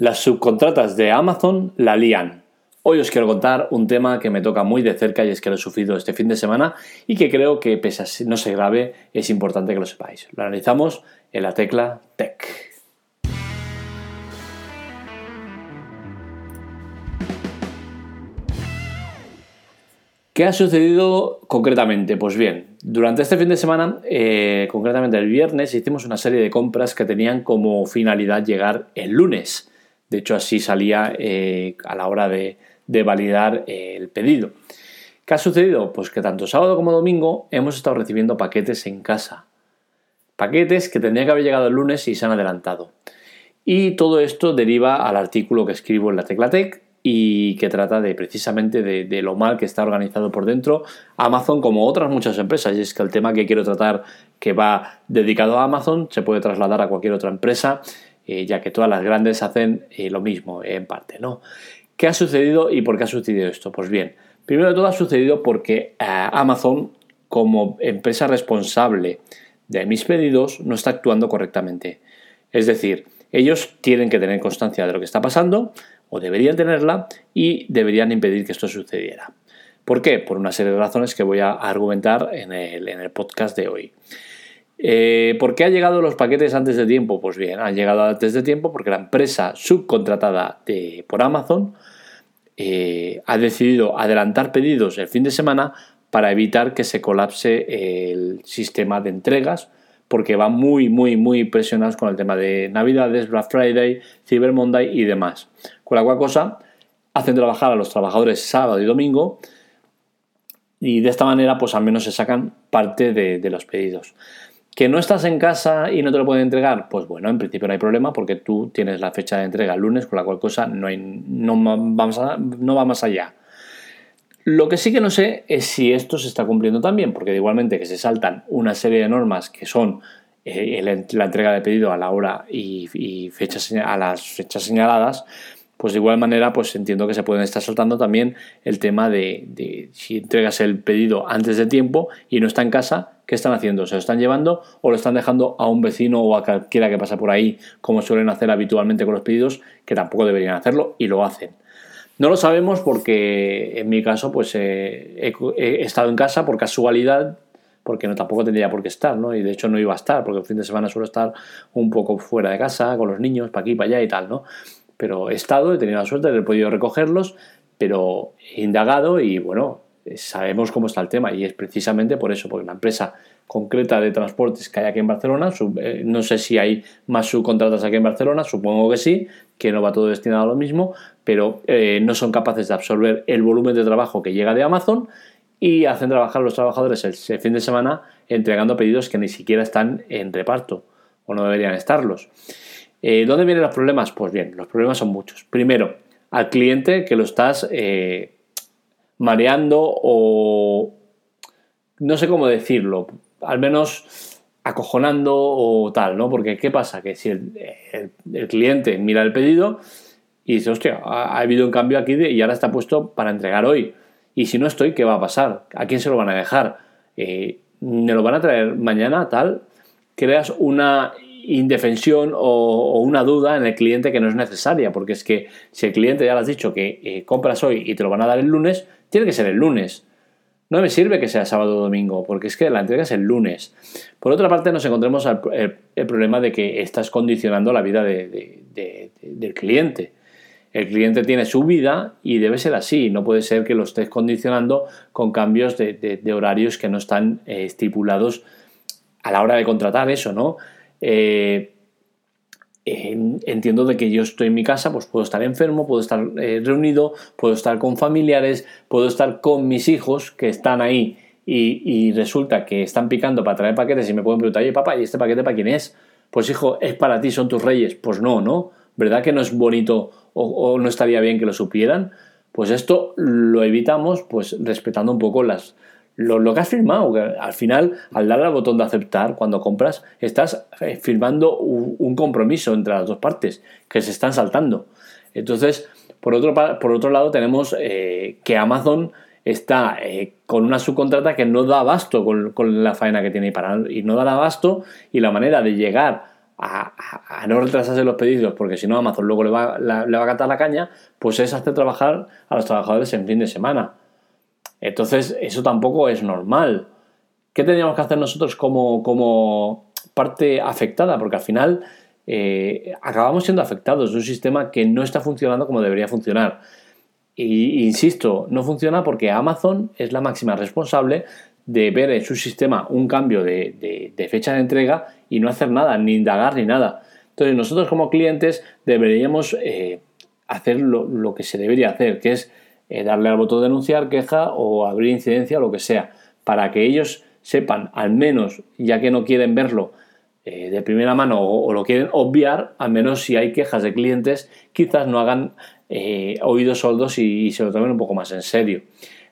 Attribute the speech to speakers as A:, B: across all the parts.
A: Las subcontratas de Amazon la lían. Hoy os quiero contar un tema que me toca muy de cerca y es que lo he sufrido este fin de semana y que creo que pese a no se grave es importante que lo sepáis. Lo analizamos en la tecla Tech. ¿Qué ha sucedido concretamente? Pues bien, durante este fin de semana, eh, concretamente el viernes, hicimos una serie de compras que tenían como finalidad llegar el lunes. De hecho, así salía eh, a la hora de, validar eh, el pedido. ¿Qué ha sucedido? Pues que tanto sábado como domingo hemos estado recibiendo paquetes en casa. Paquetes que tendrían que haber llegado el lunes y se han adelantado. Y todo esto deriva al artículo que escribo en la Teclatec y que trata de precisamente de, lo mal que está organizado por dentro Amazon como otras muchas empresas. Y es que el tema que quiero tratar que va dedicado a Amazon se puede trasladar a cualquier otra empresa eh, ya que todas las grandes hacen eh, lo mismo en parte, ¿no? ¿Qué ha sucedido y por qué ha sucedido esto? Pues bien, primero de todo ha sucedido porque eh, Amazon, como empresa responsable de mis pedidos, no está actuando correctamente. Es decir, ellos tienen que tener constancia de lo que está pasando, o deberían tenerla, y deberían impedir que esto sucediera. ¿Por qué? Por una serie de razones que voy a argumentar en el podcast de hoy. Eh, ¿Por qué han llegado los paquetes antes de tiempo? Pues bien, han llegado antes de tiempo porque la empresa subcontratada por Amazon eh, ha decidido adelantar pedidos el fin de semana para evitar que se colapse el sistema de entregas porque van muy, muy, muy presionados con el tema de Navidades, Black Friday, Cyber Monday y demás. Con la cual cosa hacen trabajar a los trabajadores sábado y domingo y de esta manera pues al menos se sacan parte de los pedidos. ¿Que no estás en casa y no te lo pueden entregar? Pues bueno, en principio no hay problema porque tú tienes la fecha de entrega el lunes, con la cual cosa no, no, vamos no va más allá. Lo que sí que no sé es si esto se está cumpliendo también, porque igualmente que se saltan una serie de normas que son eh, la entrega de pedido a la hora y, a las fechas señaladas, pues de igual manera pues entiendo que se pueden estar saltando también el tema de, si entregas el pedido antes de tiempo y no está en casa, ¿qué están haciendo? ¿Se lo están llevando o lo están dejando a un vecino o a cualquiera que pasa por ahí, como suelen hacer habitualmente con los pedidos, que tampoco deberían hacerlo y lo hacen? No lo sabemos porque en mi caso pues eh, he, estado en casa por casualidad, porque no tampoco tendría por qué estar, ¿no? Y de hecho no iba a estar, porque el fin de semana suelo estar un poco fuera de casa, con los niños, para aquí, para allá y tal, ¿no? Pero he estado, he tenido la suerte de haber podido recogerlos, pero he indagado y bueno, sabemos cómo está el tema y es precisamente por eso, porque la empresa concreta de transportes que hay aquí en Barcelona, eh, no sé si hay más subcontratas aquí en Barcelona, supongo que sí, que no va todo destinado a lo mismo, pero eh, no son capaces de absorber el volumen de trabajo que llega de Amazon y hacen trabajar a los trabajadores el, fin de semana entregando pedidos que ni siquiera están en reparto o no deberían estarlos. Eh, ¿Dónde vienen los problemas? Pues bien, los problemas son muchos. Primero, al cliente que lo estás mareando o no sé cómo decirlo, al menos acojonando o tal, ¿no? Porque ¿qué pasa? Que si el, cliente mira el pedido y dice, hostia, ha, habido un cambio aquí y ahora está puesto para entregar hoy. Y si no estoy, ¿qué va a pasar? ¿A quién se lo van a dejar? Eh, ¿Me lo van a traer mañana? Tal. Creas una indefensión o, una duda en el cliente que no es necesaria, porque es que si el cliente ya le has dicho que eh, compras hoy y te lo van a dar el lunes, tiene que ser el lunes. No me sirve que sea sábado o domingo, porque es que la entrega es el lunes. Por otra parte, nos encontramos el, problema de que estás condicionando la vida del cliente. El cliente tiene su vida y debe ser así. No puede ser que lo estés condicionando con cambios de, horarios que no están eh, estipulados a la hora de contratar eso, ¿no? Eh, entiendo de que yo estoy en mi casa, pues puedo estar enfermo, puedo estar eh, reunido, puedo estar con familiares, puedo estar con mis hijos que están ahí y, resulta que están picando para traer paquetes y me pueden preguntar, oye papá, ¿y este paquete para quién es? Pues hijo, es para ti, son tus reyes. Pues no, ¿no? ¿Verdad que no es bonito o no estaría bien que lo supieran? Pues esto lo evitamos pues respetando un poco las, lo, que has firmado. Que al final, al darle al botón de aceptar cuando compras, estás eh, firmando un, compromiso entre las dos partes que se están saltando. Entonces, por otro, por otro lado, tenemos eh, que Amazon está eh, con una subcontrata que no da abasto con, la faena que tiene para, y no da abasto y la manera de llegar a, no retrasarse los pedidos, porque si no Amazon luego le va, le va a catar la caña, pues es hacer trabajar a los trabajadores en fin de semana. Entonces, eso tampoco es normal. ¿Qué teníamos que hacer nosotros como, como parte afectada? Porque al final eh, acabamos siendo afectados de un sistema que no está funcionando como debería funcionar. Y insisto, no funciona porque Amazon es la máxima responsable de ver en su sistema un cambio de, fecha de entrega y no hacer nada, ni indagar ni nada. Entonces nosotros como clientes deberíamos eh, hacer lo, que se debería hacer, que es eh, darle al botón de denunciar, queja o abrir incidencia o lo que sea, para que ellos sepan, al menos, ya que no quieren verlo eh, de primera mano o, lo quieren obviar, al menos si hay quejas de clientes, quizás no hagan oídos soldos y se lo tomen un poco más en serio.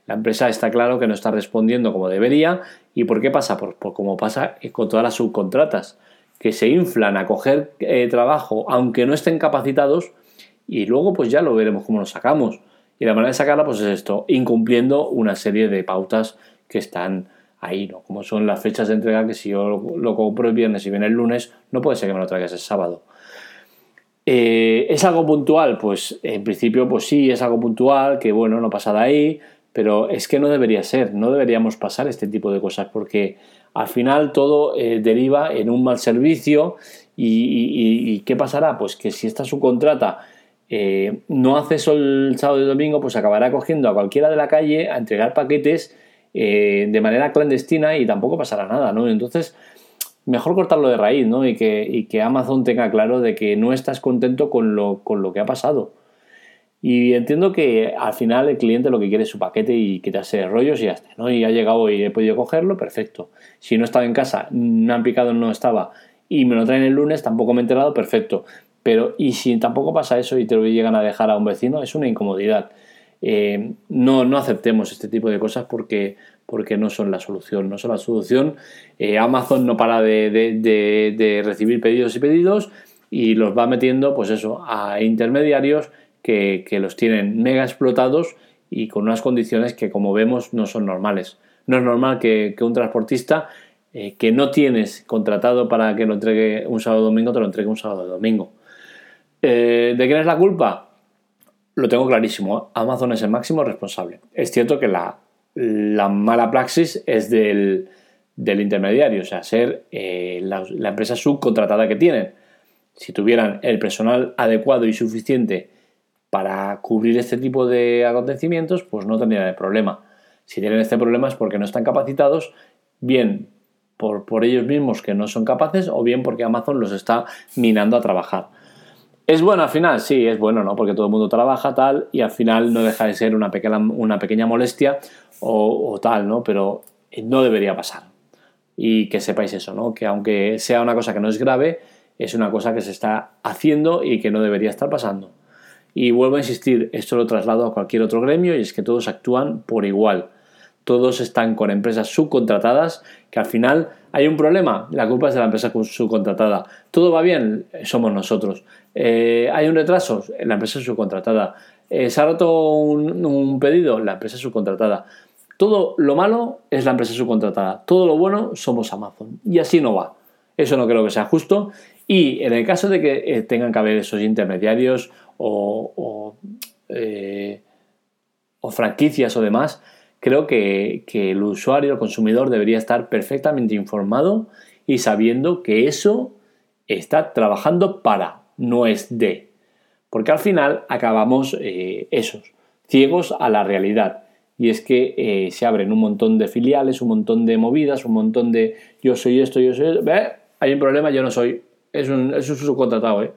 A: La empresa está claro que no está respondiendo como debería. ¿Y por qué pasa? Por, como pasa con todas las subcontratas, que se inflan a coger eh, trabajo aunque no estén capacitados y luego pues ya lo veremos cómo lo sacamos. Y la manera de sacarla pues es esto, incumpliendo una serie de pautas que están ahí, ¿no? Como son las fechas de entrega que si yo lo, compro el viernes y viene el lunes, no puede ser que me lo traigas el sábado. Eh, ¿Es algo puntual? Pues en principio pues sí, es algo puntual, que bueno, no pasa de ahí, pero es que no debería ser, no deberíamos pasar este tipo de cosas porque al final todo eh, deriva en un mal servicio y, ¿qué pasará? Pues que si esta subcontrata eh, no hace eso el sábado y domingo, pues acabará cogiendo a cualquiera de la calle a entregar paquetes eh, de manera clandestina y tampoco pasará nada, ¿no? Entonces, mejor cortarlo de raíz, ¿no? Y que, Amazon tenga claro de que no estás contento con lo, con lo que ha pasado y entiendo que al final el cliente lo que quiere es su paquete y quitarse rollos y ya está, ¿no? Y ha llegado y he podido cogerlo, perfecto. Si no estaba en casa, me han picado, no estaba y me lo traen el lunes, tampoco me he enterado, perfecto. Pero, y si tampoco pasa eso y te lo llegan a dejar a un vecino, es una incomodidad. Eh, no, no aceptemos este tipo de cosas porque, porque no son la solución. No son la solución. Eh, Amazon no para de, de recibir pedidos y pedidos y los va metiendo, pues eso, a intermediarios que, los tienen mega explotados y con unas condiciones que como vemos no son normales. No es normal que, un transportista eh, que no tienes contratado para que lo entregue un sábado domingo te lo entregue un sábado domingo. Eh, ¿De quién es la culpa? Lo tengo clarísimo. ¿eh? Amazon es el máximo responsable. Es cierto que la, mala praxis es del, intermediario, o sea, ser la, la empresa subcontratada que tienen. Si tuvieran el personal adecuado y suficiente para cubrir este tipo de acontecimientos, pues no tendrían el problema. Si tienen este problema es porque no están capacitados, bien por ellos mismos que no son capaces o bien porque Amazon los está minando a trabajar. ¿Es bueno al final? Sí, es bueno, ¿no? Porque todo el mundo trabaja tal y al final no deja de ser una pequeña, molestia o, o, tal, ¿no? Pero no debería pasar. Y que sepáis eso, ¿no? Que aunque sea una cosa que no es grave, es una cosa que se está haciendo y que no debería estar pasando. Y vuelvo a insistir, esto lo traslado a cualquier otro gremio y es que todos actúan por igual. Todos están con empresas subcontratadas que al final hay un problema, la culpa es de la empresa subcontratada. Todo va bien, somos nosotros. Eh, hay un retraso, la empresa subcontratada. Eh, se ha roto un, pedido, la empresa subcontratada. Todo lo malo es la empresa subcontratada. Todo lo bueno somos Amazon. Y así no va. Eso no creo que sea justo. Y en el caso de que eh, tengan que haber esos intermediarios o, franquicias o demás, creo que, el usuario, el consumidor debería estar perfectamente informado y sabiendo que eso está trabajando para, no es de. Porque al final acabamos eh, esos, ciegos a la realidad. Y es que eh, se abren un montón de filiales, un montón de movidas, un montón de yo soy esto, yo soy esto. Hay un problema, yo no soy. Es un, es un subcontratado, ¿eh?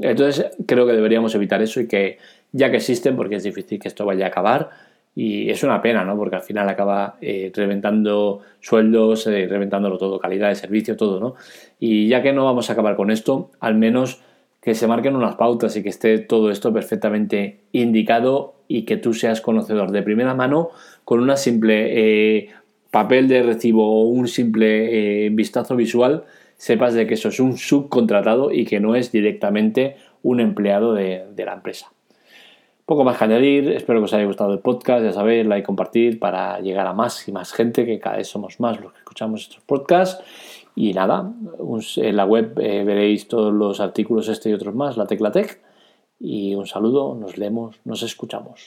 A: Entonces creo que deberíamos evitar eso y que ya que existen, porque es difícil que esto vaya a acabar, y es una pena, ¿no? Porque al final acaba eh, reventando sueldos, eh, reventándolo todo, calidad de servicio, todo, ¿no? Y ya que no vamos a acabar con esto, al menos que se marquen unas pautas y que esté todo esto perfectamente indicado y que tú seas conocedor de primera mano con una simple eh, papel de recibo o un simple vistazo visual sepas de que eso es un subcontratado y que no es directamente un empleado de, la empresa. Poco más que añadir, espero que os haya gustado el podcast, ya sabéis, like, compartir para llegar a más y más gente, que cada vez somos más los que escuchamos estos podcasts. Y nada, en la web eh, veréis todos los artículos este y otros más, la Tecla Tech. Y un saludo, nos leemos, nos escuchamos.